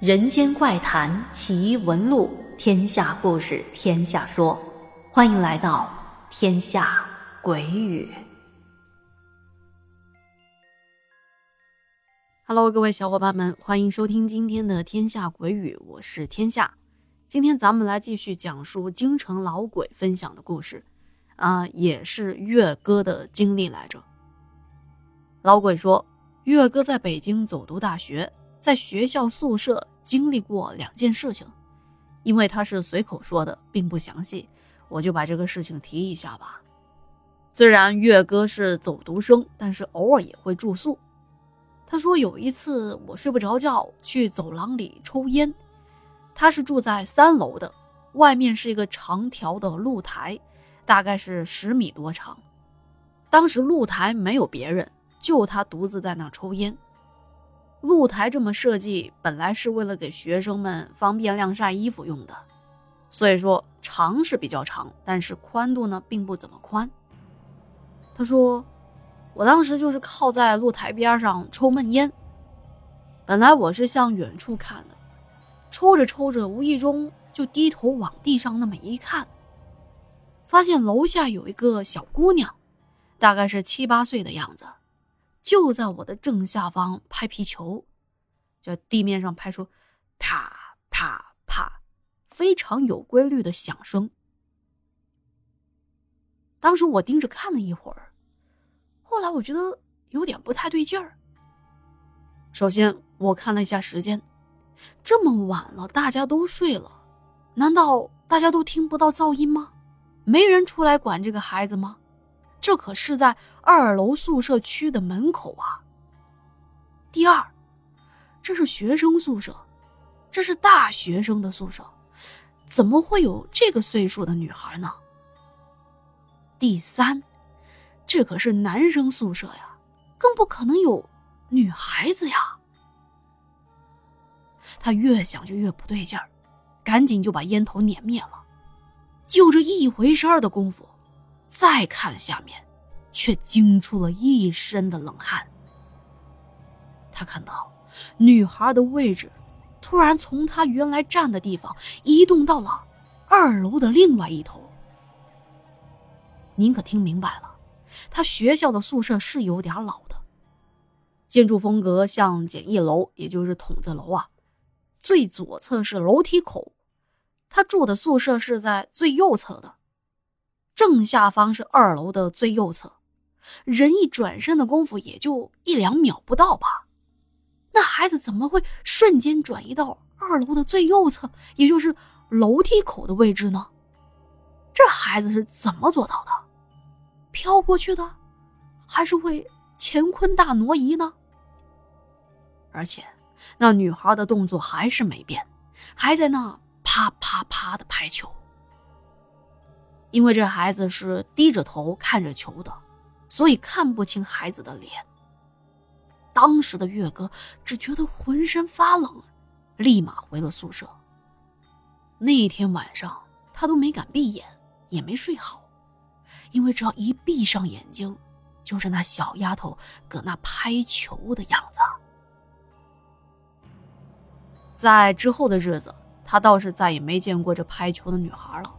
人间怪谈奇闻录，天下故事天下说，欢迎来到天下鬼语。Hello，各位小伙伴们，欢迎收听今天的天下鬼语，我是天下。今天咱们来继续讲述京城老鬼分享的故事，啊，也是月哥的经历来着。老鬼说，月哥在北京走读大学，在学校宿舍。经历过两件事情，因为他是随口说的，并不详细，我就把这个事情提一下吧。虽然月哥是走读生，但是偶尔也会住宿。他说有一次我睡不着觉，去走廊里抽烟。他是住在三楼的，外面是一个长条的露台，大概是十米多长。当时露台没有别人，就他独自在那抽烟。露台这么设计，本来是为了给学生们方便晾晒衣服用的，所以说长是比较长，但是宽度呢并不怎么宽。他说，我当时就是靠在露台边上抽闷烟，本来我是向远处看的，抽着抽着，无意中就低头往地上那么一看，发现楼下有一个小姑娘，大概是七八岁的样子。就在我的正下方拍皮球，就地面上拍出啪啪啪非常有规律的响声。当时我盯着看了一会儿，后来我觉得有点不太对劲儿。首先我看了一下时间，这么晚了，大家都睡了，难道大家都听不到噪音吗？没人出来管这个孩子吗？这可是在二楼宿舍区的门口啊。第二，这是学生宿舍，这是大学生的宿舍，怎么会有这个岁数的女孩呢？第三，这可是男生宿舍呀，更不可能有女孩子呀。他越想就越不对劲儿，赶紧就把烟头捻灭了。就这一回事的功夫。再看下面，却惊出了一身的冷汗。他看到女孩的位置突然从他原来站的地方移动到了二楼的另外一头。您可听明白了？他学校的宿舍是有点老的，建筑风格像简易楼，也就是筒子楼啊。最左侧是楼梯口，他住的宿舍是在最右侧的。正下方是二楼的最右侧，人一转身的功夫也就一两秒不到吧。那孩子怎么会瞬间转移到二楼的最右侧，也就是楼梯口的位置呢？这孩子是怎么做到的？飘过去的，还是会乾坤大挪移呢？而且那女孩的动作还是没变，还在那啪啪啪的拍球。因为这孩子是低着头看着球的，所以看不清孩子的脸。当时的月哥只觉得浑身发冷，立马回了宿舍。那一天晚上他都没敢闭眼，也没睡好，因为只要一闭上眼睛，就是那小丫头搁那拍球的样子。在之后的日子，他倒是再也没见过这拍球的女孩了。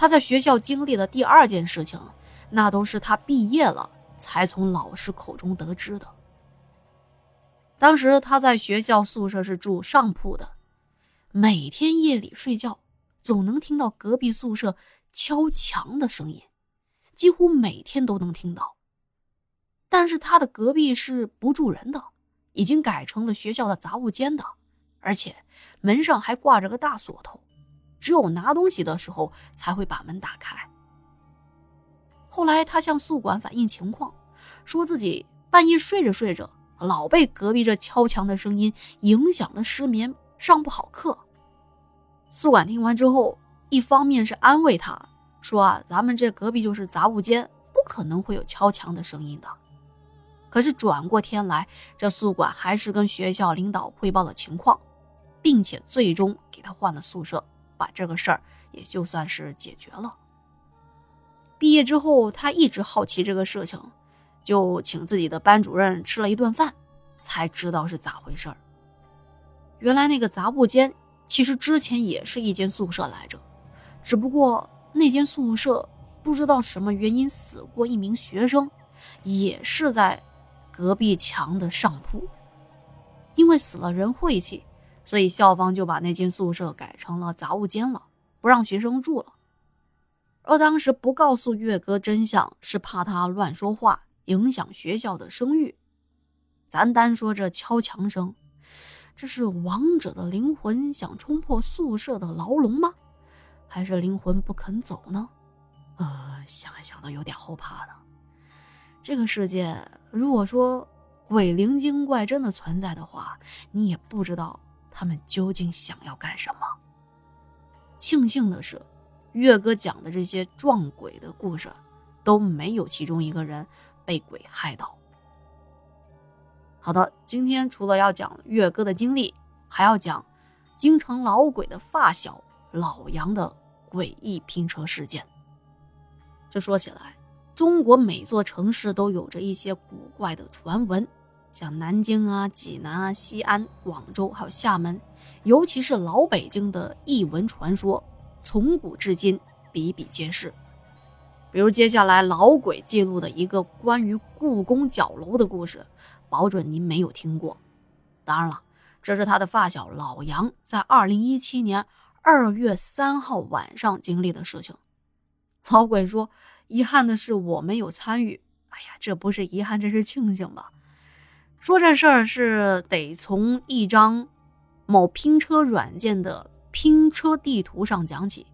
他在学校经历的第二件事情，那都是他毕业了才从老师口中得知的。当时他在学校宿舍是住上铺的，每天夜里睡觉总能听到隔壁宿舍敲墙的声音，几乎每天都能听到。但是他的隔壁是不住人的，已经改成了学校的杂物间的，而且门上还挂着个大锁头。只有拿东西的时候才会把门打开。后来他向宿管反映情况，说自己半夜睡着睡着，老被隔壁这敲墙的声音影响了失眠，上不好课。宿管听完之后，一方面是安慰他，说啊，咱们这隔壁就是杂物间，不可能会有敲墙的声音的。可是转过天来，这宿管还是跟学校领导汇报了情况，并且最终给他换了宿舍。把这个事儿也就算是解决了。毕业之后，他一直好奇这个事情，就请自己的班主任吃了一顿饭，才知道是咋回事儿。原来那个杂物间其实之前也是一间宿舍来着，只不过那间宿舍不知道什么原因死过一名学生，也是在隔壁墙的上铺。因为死了人晦气，所以校方就把那间宿舍改成了杂物间了，不让学生住了。而当时不告诉月哥真相，是怕他乱说话，影响学校的声誉。咱单说这敲墙声。这是亡者的灵魂想冲破宿舍的牢笼吗？还是灵魂不肯走呢？呃，想想都有点后怕呢。这个世界，如果说鬼灵精怪真的存在的话，你也不知道他们究竟想要干什么。庆幸的是，月哥讲的这些撞鬼的故事，都没有其中一个人被鬼害到。好的，今天除了要讲月哥的经历，还要讲京城老鬼的发小老杨的诡异拼车事件。这说起来，中国每座城市都有着一些古怪的传闻，像南京啊、济南啊、西安、广州，还有厦门，尤其是老北京的异闻传说，从古至今比比皆是。比如接下来老鬼记录的一个关于故宫角楼的故事。保准您没有听过。当然了，这是他的发小老杨在二零一七年二月三号晚上经历的事情。老鬼说：“遗憾的是我没有参与。”哎呀，这不是遗憾，这是庆幸吧？说这事儿是得从一张某拼车软件的拼车地图上讲起。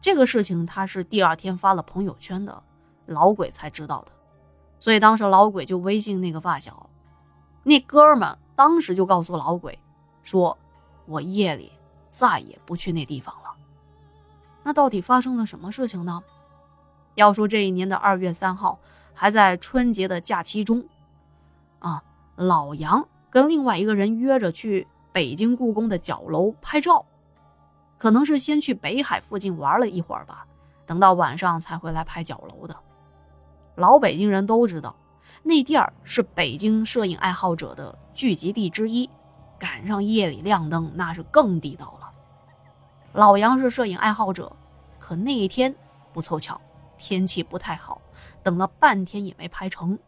这个事情他是第二天发了朋友圈的，老鬼才知道的。所以当时老鬼就微信那个发小，那哥们当时就告诉老鬼，说：“我夜里再也不去那地方了。”那到底发生了什么事情呢？要说这一年的二月三号，还在春节的假期中，啊，老杨跟另外一个人约着去北京故宫的角楼拍照，可能是先去北海附近玩了一会儿吧，等到晚上才回来拍角楼的。老北京人都知道，那地儿是北京摄影爱好者的聚集地之一，赶上夜里亮灯，那是更地道了。老杨是摄影爱好者，可那一天不凑巧，天气不太好，等了半天也没拍成。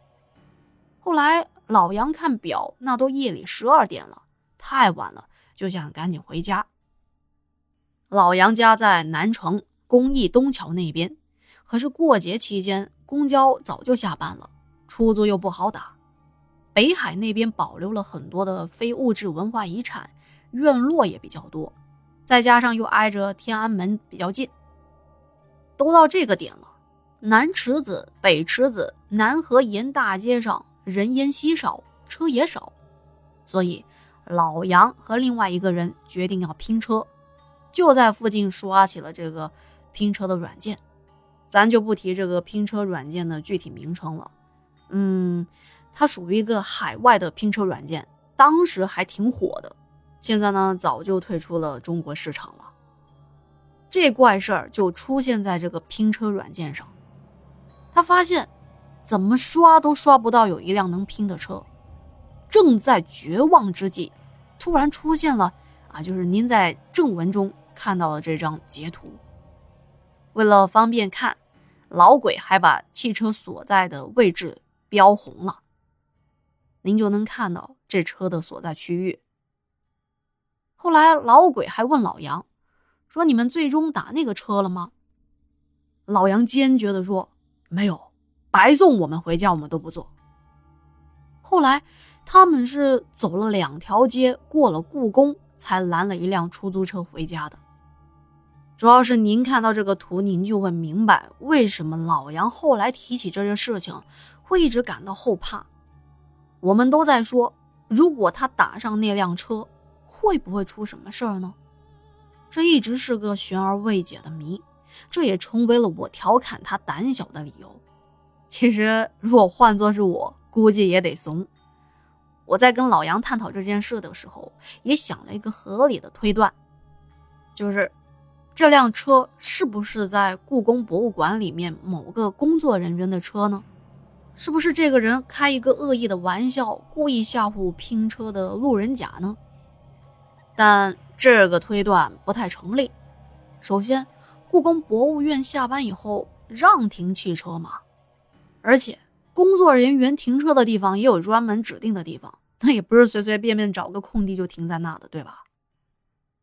后来老杨看表，那都夜里十二点了，太晚了，就想赶紧回家。老杨家在南城公益东桥那边，可是过节期间。公交早就下班了，出租又不好打。北海那边保留了很多的非物质文化遗产，院落也比较多，再加上又挨着天安门比较近。都到这个点了，南池子、北池子、南河沿大街上人烟稀少，车也少，所以老杨和另外一个人决定要拼车，就在附近刷起了这个拼车的软件。咱就不提这个拼车软件的具体名称了，嗯，它属于一个海外的拼车软件，当时还挺火的，现在呢早就退出了中国市场了。这怪事儿就出现在这个拼车软件上，他发现怎么刷都刷不到有一辆能拼的车，正在绝望之际，突然出现了啊，就是您在正文中看到的这张截图。为了方便看。老鬼还把汽车所在的位置标红了，您就能看到这车的所在区域。后来老鬼还问老杨，说：“你们最终打那个车了吗？”老杨坚决地说：“没有，白送我们回家，我们都不做。”后来他们是走了两条街，过了故宫，才拦了一辆出租车回家的。主要是您看到这个图，您就会明白为什么老杨后来提起这件事情，会一直感到后怕。我们都在说，如果他打上那辆车，会不会出什么事儿呢？这一直是个悬而未解的谜，这也成为了我调侃他胆小的理由。其实，如果换作是我，估计也得怂。我在跟老杨探讨这件事的时候，也想了一个合理的推断，就是。这辆车是不是在故宫博物馆里面某个工作人员的车呢？是不是这个人开一个恶意的玩笑，故意吓唬拼车的路人甲呢？但这个推断不太成立。首先，故宫博物院下班以后让停汽车吗？而且，工作人员停车的地方也有专门指定的地方，那也不是随随便便找个空地就停在那的，对吧？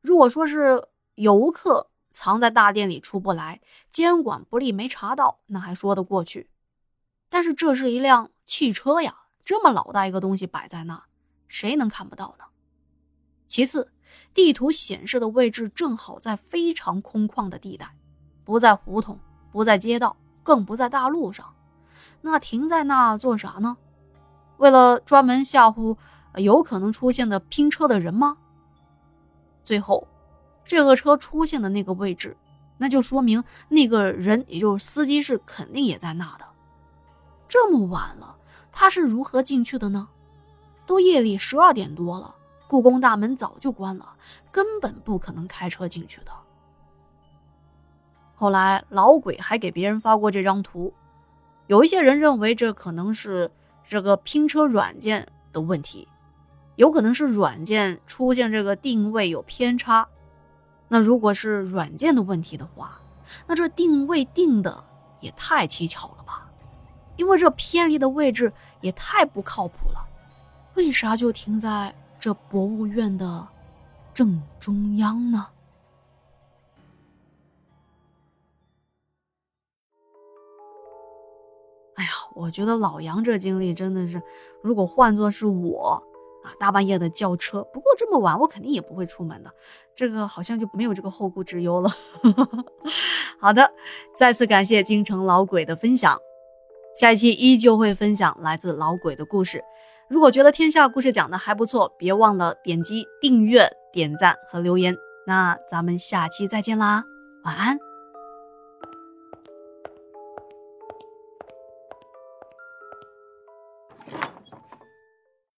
如果说是游客藏在大殿里出不来，监管不力没查到，那还说得过去。但是这是一辆汽车呀，这么老大一个东西摆在那，谁能看不到呢？其次，地图显示的位置正好在非常空旷的地带，不在胡同，不在街道，更不在大路上。那停在那做啥呢？为了专门吓唬有可能出现的拼车的人吗？最后，这个车出现的那个位置，那就说明那个人，也就是司机，是肯定也在那的。这么晚了，他是如何进去的呢？都夜里十二点多了，故宫大门早就关了，根本不可能开车进去的。后来老鬼还给别人发过这张图，有一些人认为这可能是这个拼车软件的问题，有可能是软件出现这个定位有偏差。那如果是软件的问题的话，那这定位定的也太蹊跷了吧？因为这偏离的位置也太不靠谱了，为啥就停在这博物院的正中央呢？哎呀，我觉得老杨这经历真的是，如果换作是我啊，大半夜的叫车，不过这么晚我肯定也不会出门的，这个好像就没有这个后顾之忧了。好的，再次感谢京城老鬼的分享。下一期依旧会分享来自老鬼的故事。如果觉得天下故事讲的还不错，别忘了点击订阅、点赞和留言。那咱们下期再见啦，晚安。